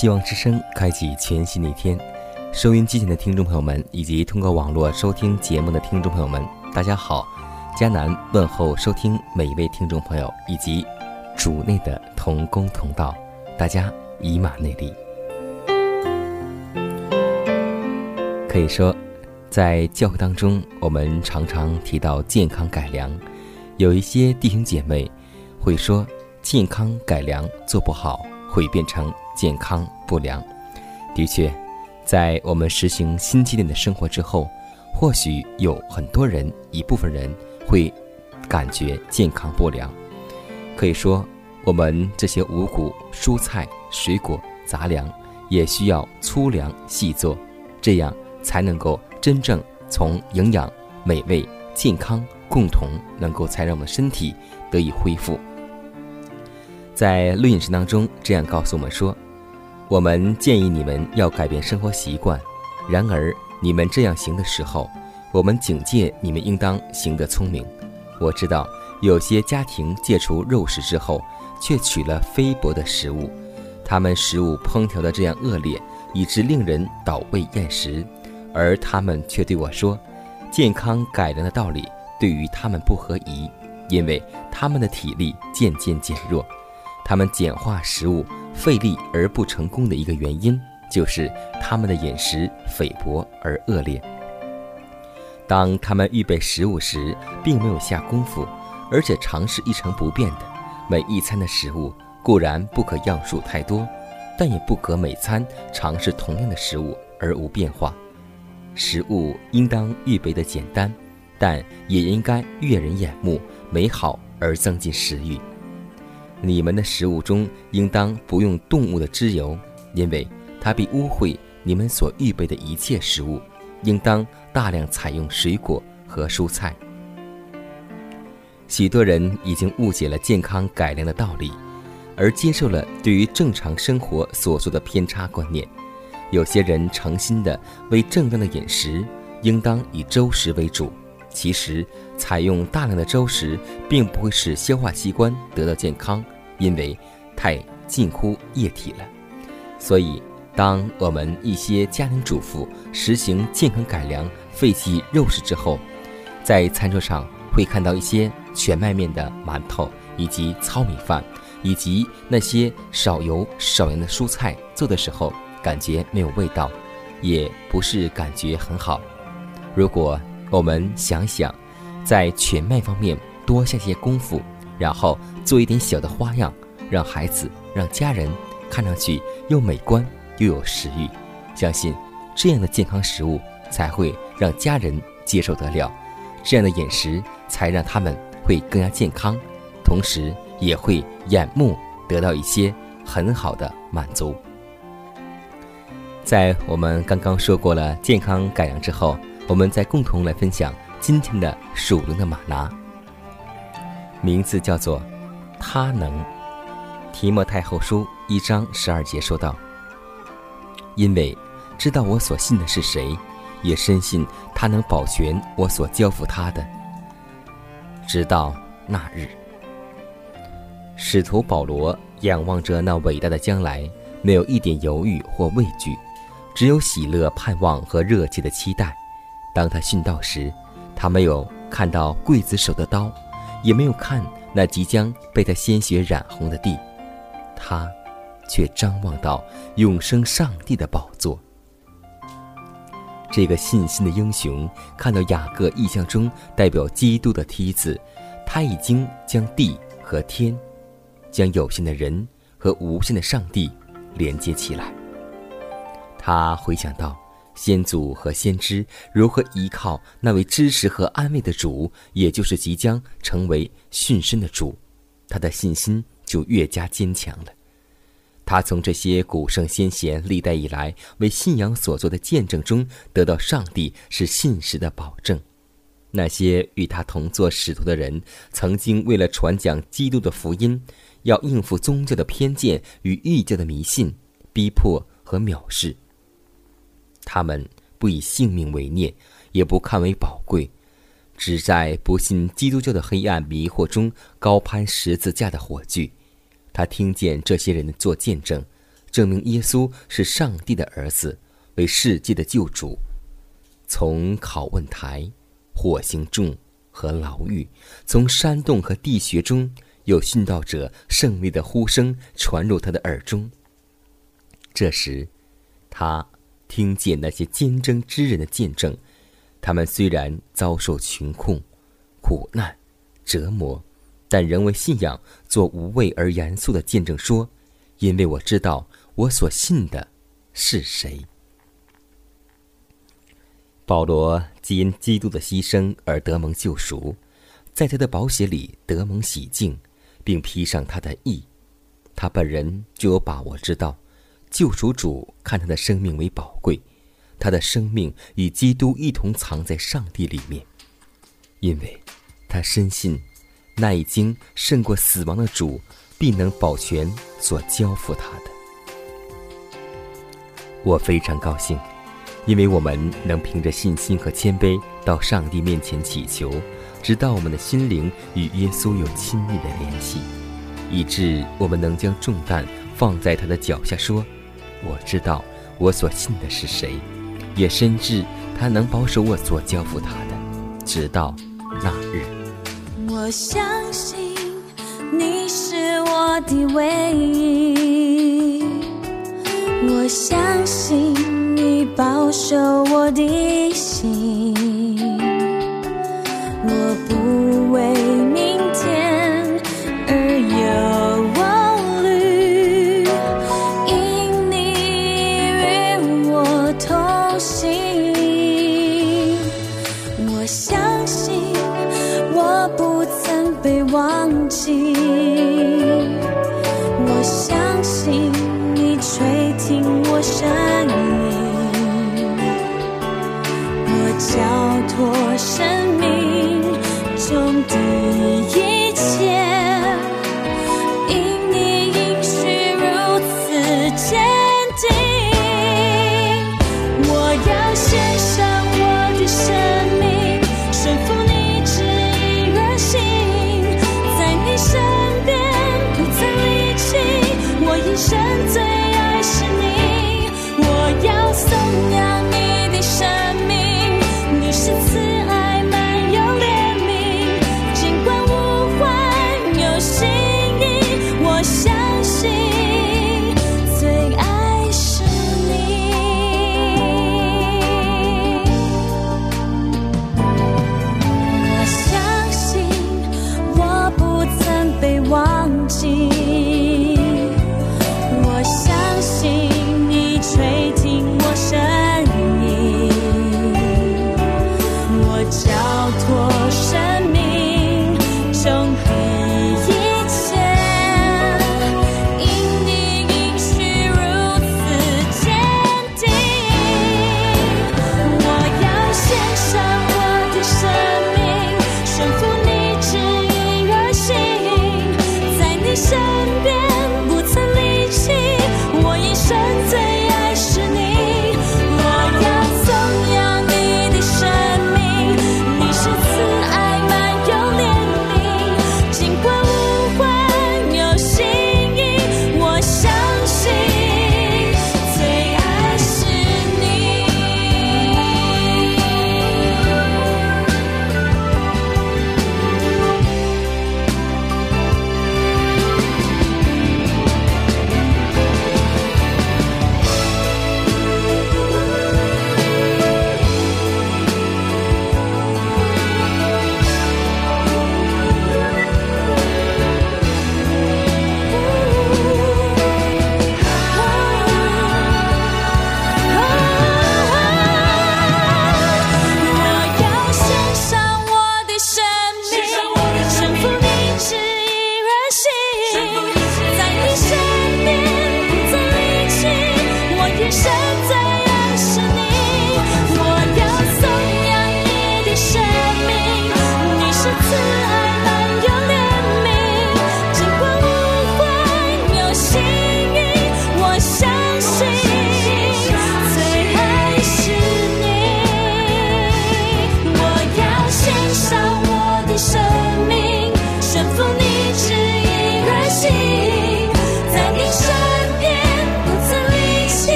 希望之声开启全新的一天，收音机前的听众朋友们，以及通过网络收听节目的听众朋友们，大家好！迦南问候收听每一位听众朋友以及主内的同工同道，大家以马内利。可以说，在教会当中，我们常常提到健康改良，有一些弟兄姐妹会说，健康改良做不好会变成。健康不良，的确，在我们实行新纪念的生活之后，或许有很多人，一部分人会感觉健康不良。可以说，我们这些五谷、蔬菜、水果、杂粮，也需要粗粮细做，这样才能够真正从营养、美味、健康共同能够才让我们身体得以恢复。在录饮食当中，这样告诉我们说。我们建议你们要改变生活习惯，然而你们这样行的时候，我们警戒你们应当行得聪明。我知道有些家庭戒除肉食之后，却取了菲薄的食物，他们食物烹调的这样恶劣，以致令人倒胃厌食，而他们却对我说，健康改良的道理对于他们不合宜，因为他们的体力渐渐减弱，他们简化食物。费力而不成功的一个原因，就是他们的饮食菲薄而恶劣。当他们预备食物时，并没有下功夫，而且尝试一成不变的每一餐的食物，固然不可样数太多，但也不可每餐尝试同样的食物而无变化。食物应当预备的简单，但也应该悦人眼目、美好而增进食欲。你们的食物中应当不用动物的脂油，因为它必污秽你们所预备的一切食物。应当大量采用水果和蔬菜。许多人已经误解了健康改良的道理，而接受了对于正常生活所做的偏差观念。有些人诚心的为正当的饮食，应当以粥食为主。其实，采用大量的粥食，并不会使消化器官得到健康，因为太近乎液体了。所以，当我们一些家庭主妇实行健康改良、废弃肉食之后，在餐桌上会看到一些全麦面的馒头，以及糙米饭，以及那些少油少盐的蔬菜，做的时候感觉没有味道，也不是感觉很好。如果我们想想，在全麦方面多下些功夫，然后做一点小的花样，让孩子、让家人看上去又美观又有食欲。相信这样的健康食物才会让家人接受得了，这样的饮食才让他们会更加健康，同时也会眼目得到一些很好的满足。在我们刚刚说过了健康改良之后。我们再共同来分享今天的属灵的马拿，名字叫做“他能”。提摩太后书一章十二节说道：“因为知道我所信的是谁，也深信他能保全我所交付他的，直到那日。”使徒保罗仰望着那伟大的将来，没有一点犹豫或畏惧，只有喜乐、盼望和热切的期待。当他殉道时，他没有看到刽子手的刀，也没有看那即将被他鲜血染红的地，他却张望到永生上帝的宝座。这个信心的英雄看到雅各意象中代表基督的梯子，他已经将地和天。将有限的人和无限的上帝连接起来。他回想到先祖和先知如何依靠那位支持和安慰的主，也就是即将成为殉身的主，他的信心就越加坚强了。他从这些古圣先贤历代以来为信仰所做的见证中，得到上帝是信实的保证。那些与他同做使徒的人，曾经为了传讲基督的福音。要应付宗教的偏见与异教的迷信、逼迫和藐视。他们不以性命为念，也不看为宝贵，只在不信基督教的黑暗迷惑中高攀十字架的火炬。他听见这些人做见证，证明耶稣是上帝的儿子，为世界的救主。从拷问台、火刑重和牢狱，从山洞和地穴中。有殉道者胜利的呼声传入他的耳中。这时，他听见那些坚贞之人的见证，他们虽然遭受穷困、苦难、折磨，但仍为信仰做无畏而严肃的见证，说：“因为我知道我所信的是谁。”保罗既因基督的牺牲而得蒙救赎，在他的宝血里得蒙洗净。并披上他的义，他本人就有把握知道，救赎主看他的生命为宝贵，他的生命与基督一同藏在上帝里面，因为，他深信，那已经胜过死亡的主必能保全所交付他的。我非常高兴，因为我们能凭着信心和谦卑到上帝面前祈求。直到我们的心灵与耶稣有亲密的联系，以致我们能将重担放在他的脚下，说：“我知道我所信的是谁，也深知他能保守我所交付他的，直到那日。”我相信你是我的唯一，我相信你保守我的心。我不为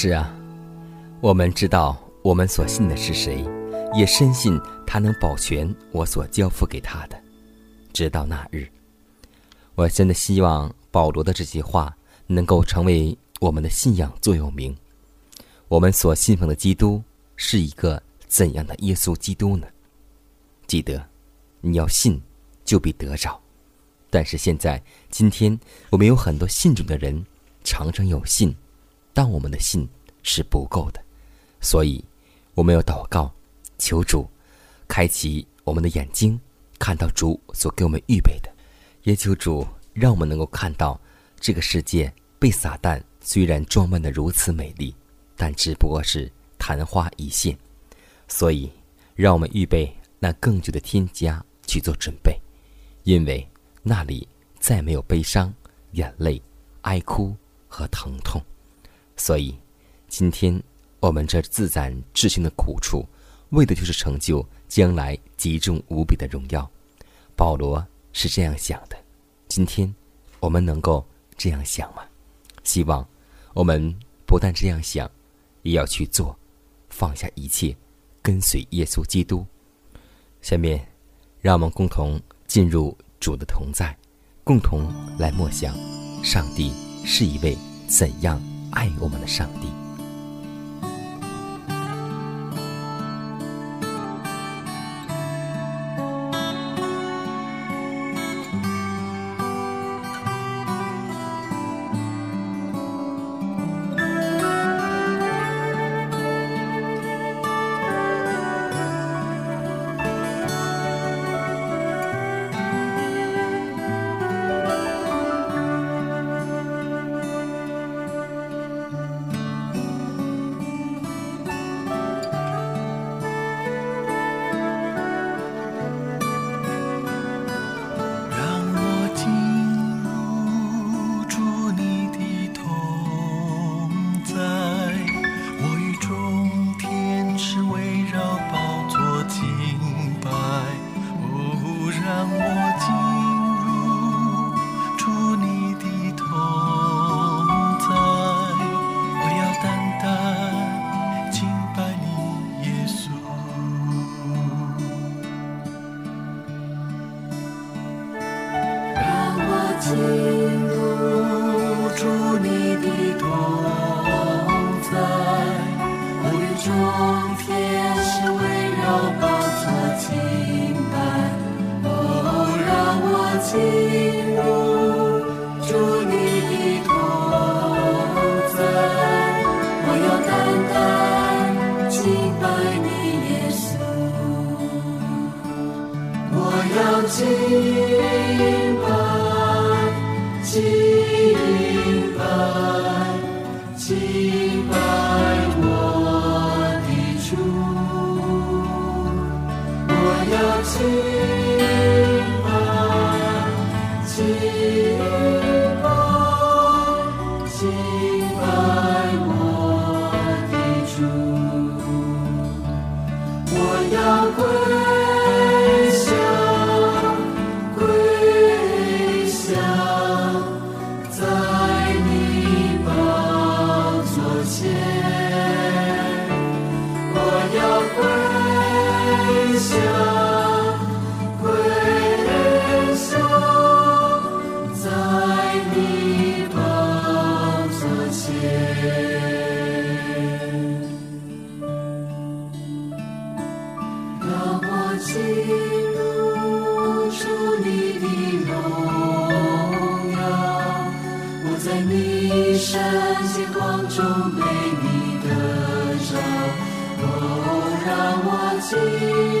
是啊，我们知道我们所信的是谁，也深信他能保全我所交付给他的，直到那日。我真的希望保罗的这些话能够成为我们的信仰座右铭。我们所信奉的基督是一个怎样的耶稣基督呢？记得，你要信，就必得着。但是现在，今天我们有很多信主的人，常常有信，但我们的信是不够的，所以我们要祷告，求主开启我们的眼睛，看到主所给我们预备的，也求主让我们能够看到这个世界被撒旦虽然装扮的如此美丽，但只不过是昙花一现，所以让我们预备那更久的天家去做准备，因为。那里再没有悲伤、眼泪、哀哭和疼痛，所以，今天我们这自赞至心的苦处，为的就是成就将来极重无比的荣耀。保罗是这样想的，今天我们能够这样想吗？希望我们不但这样想，也要去做，放下一切，跟随耶稣基督。下面，让我们共同进入。主的同在，共同来默想，上帝是一位怎样爱我们的上帝。我的主我要归被你得着，哦，让我记。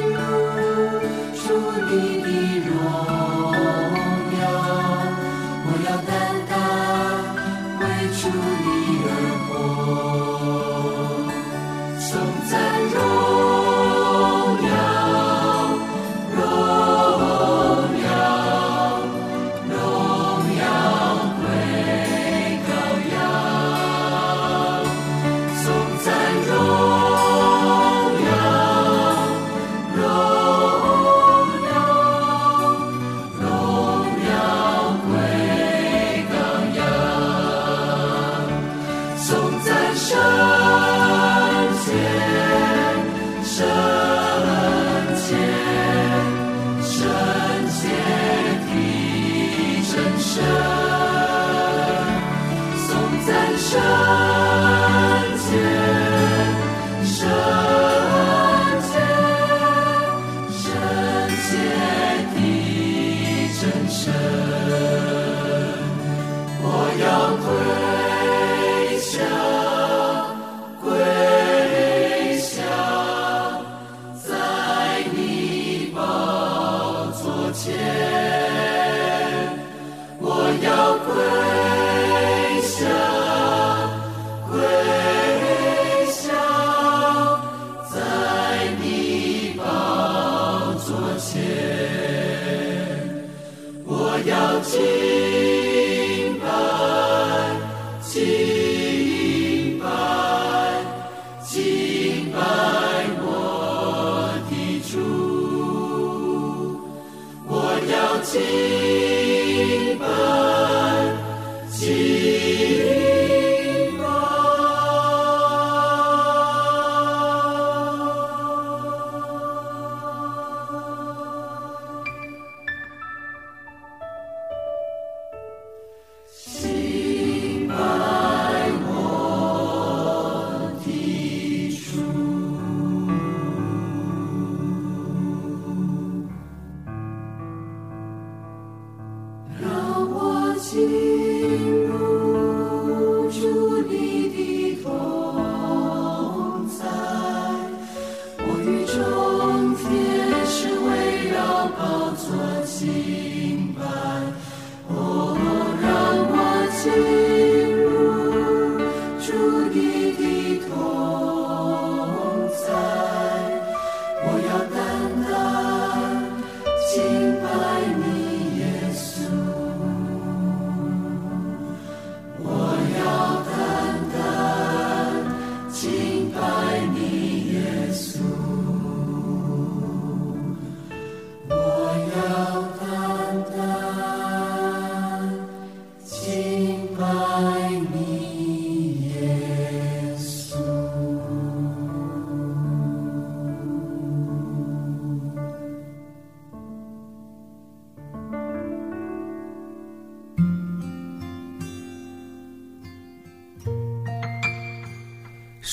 shine.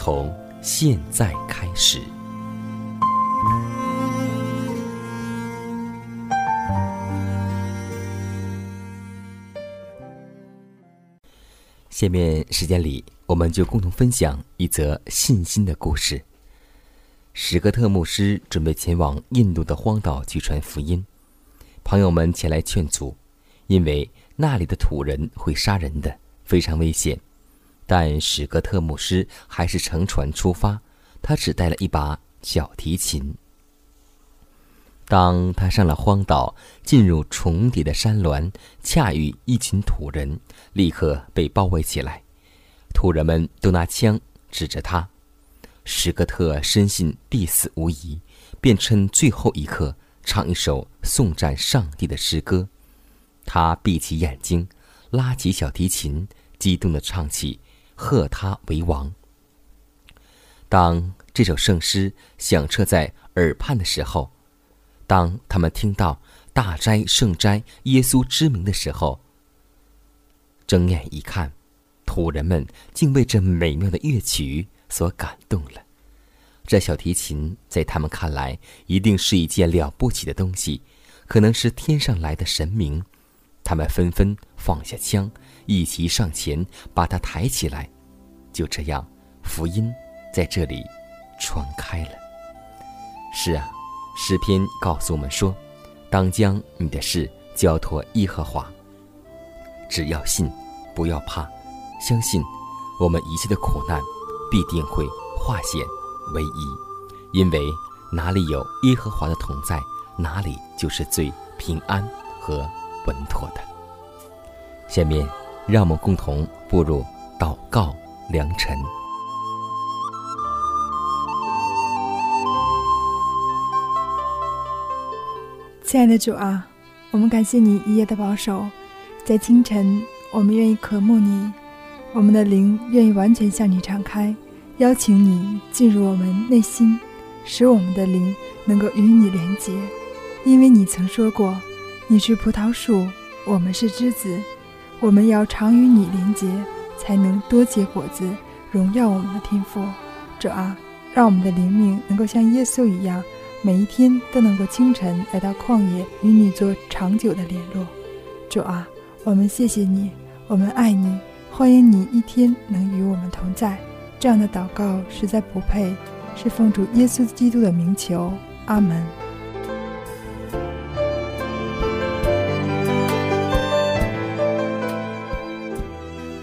从现在开始。下面时间里，我们就共同分享一则信心的故事。史格特牧师准备前往印度的荒岛去传福音，朋友们前来劝阻，因为那里的土人会杀人的，非常危险。但史格特牧师还是乘船出发，他只带了一把小提琴。当他上了荒岛，进入重叠的山峦，恰遇一群土人，立刻被包围起来。土人们都拿枪指着他。史格特深信必死无疑，便趁最后一刻唱一首颂赞上帝的诗歌。他闭起眼睛，拉起小提琴，激动地唱起。贺他为王。当这首圣诗响彻在耳畔的时候，当他们听到大斋圣斋耶稣之名的时候，睁眼一看，土人们竟为这美妙的乐曲所感动了。这小提琴在他们看来一定是一件了不起的东西，可能是天上来的神明。他们纷纷放下枪。一齐上前，把他抬起来。就这样，福音在这里传开了。是啊，诗篇告诉我们说：“当将你的事交托耶和华。”只要信，不要怕，相信我们一切的苦难必定会化险为夷。因为哪里有耶和华的同在，哪里就是最平安和稳妥的。下面。让我们共同步入祷告良辰。亲爱的主啊，我们感谢你一夜的保守，在清晨，我们愿意渴慕你，我们的灵愿意完全向你敞开，邀请你进入我们内心，使我们的灵能够与你连结。因为你曾说过，你是葡萄树，我们是枝子，我们要常与你连结，才能多结果子，荣耀我们的天赋。主啊，让我们的灵命能够像耶稣一样。每一天都能够清晨来到旷野与你做长久的联络，主啊，我们谢谢你，我们爱你，欢迎你一天能与我们同在。这样的祷告实在不配，是奉主耶稣基督的名求，阿门。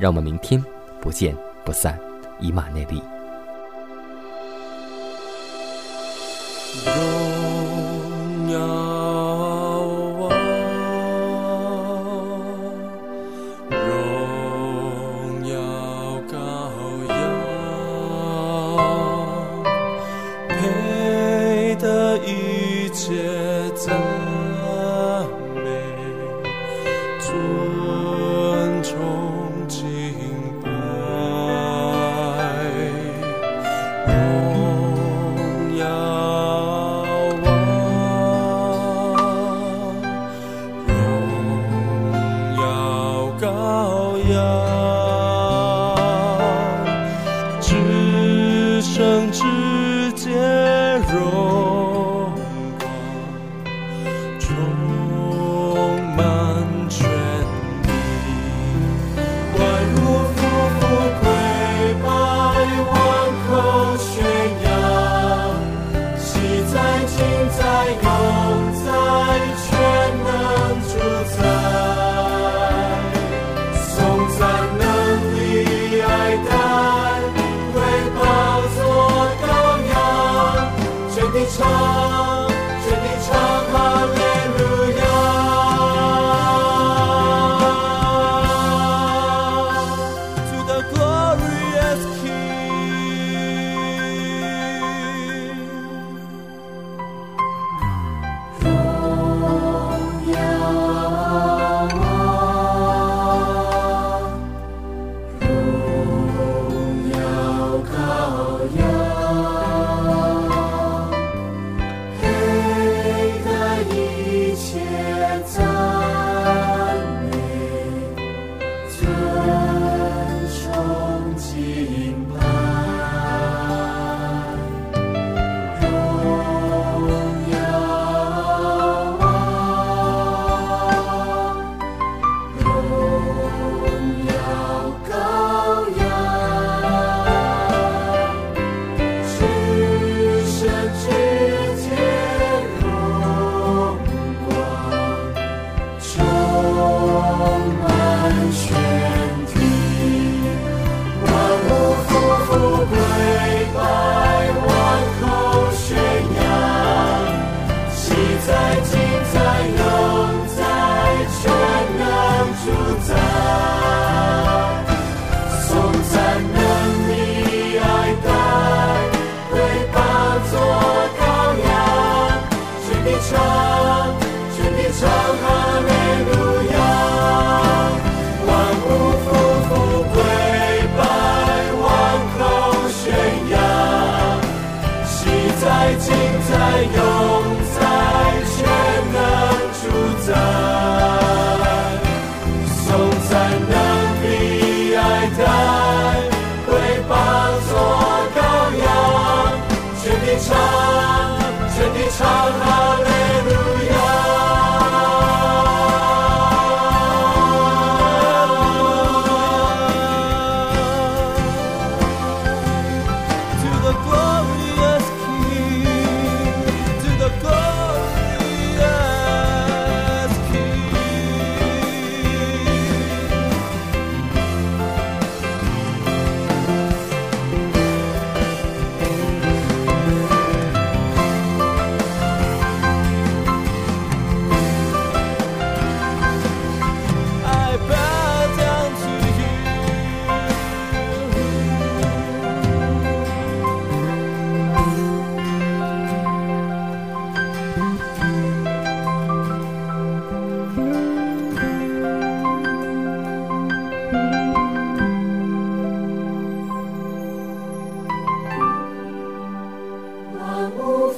让我们明天不见不散，以马内利。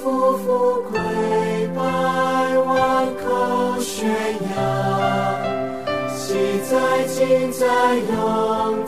夫妇跪拜万口悬崖，喜在今在永。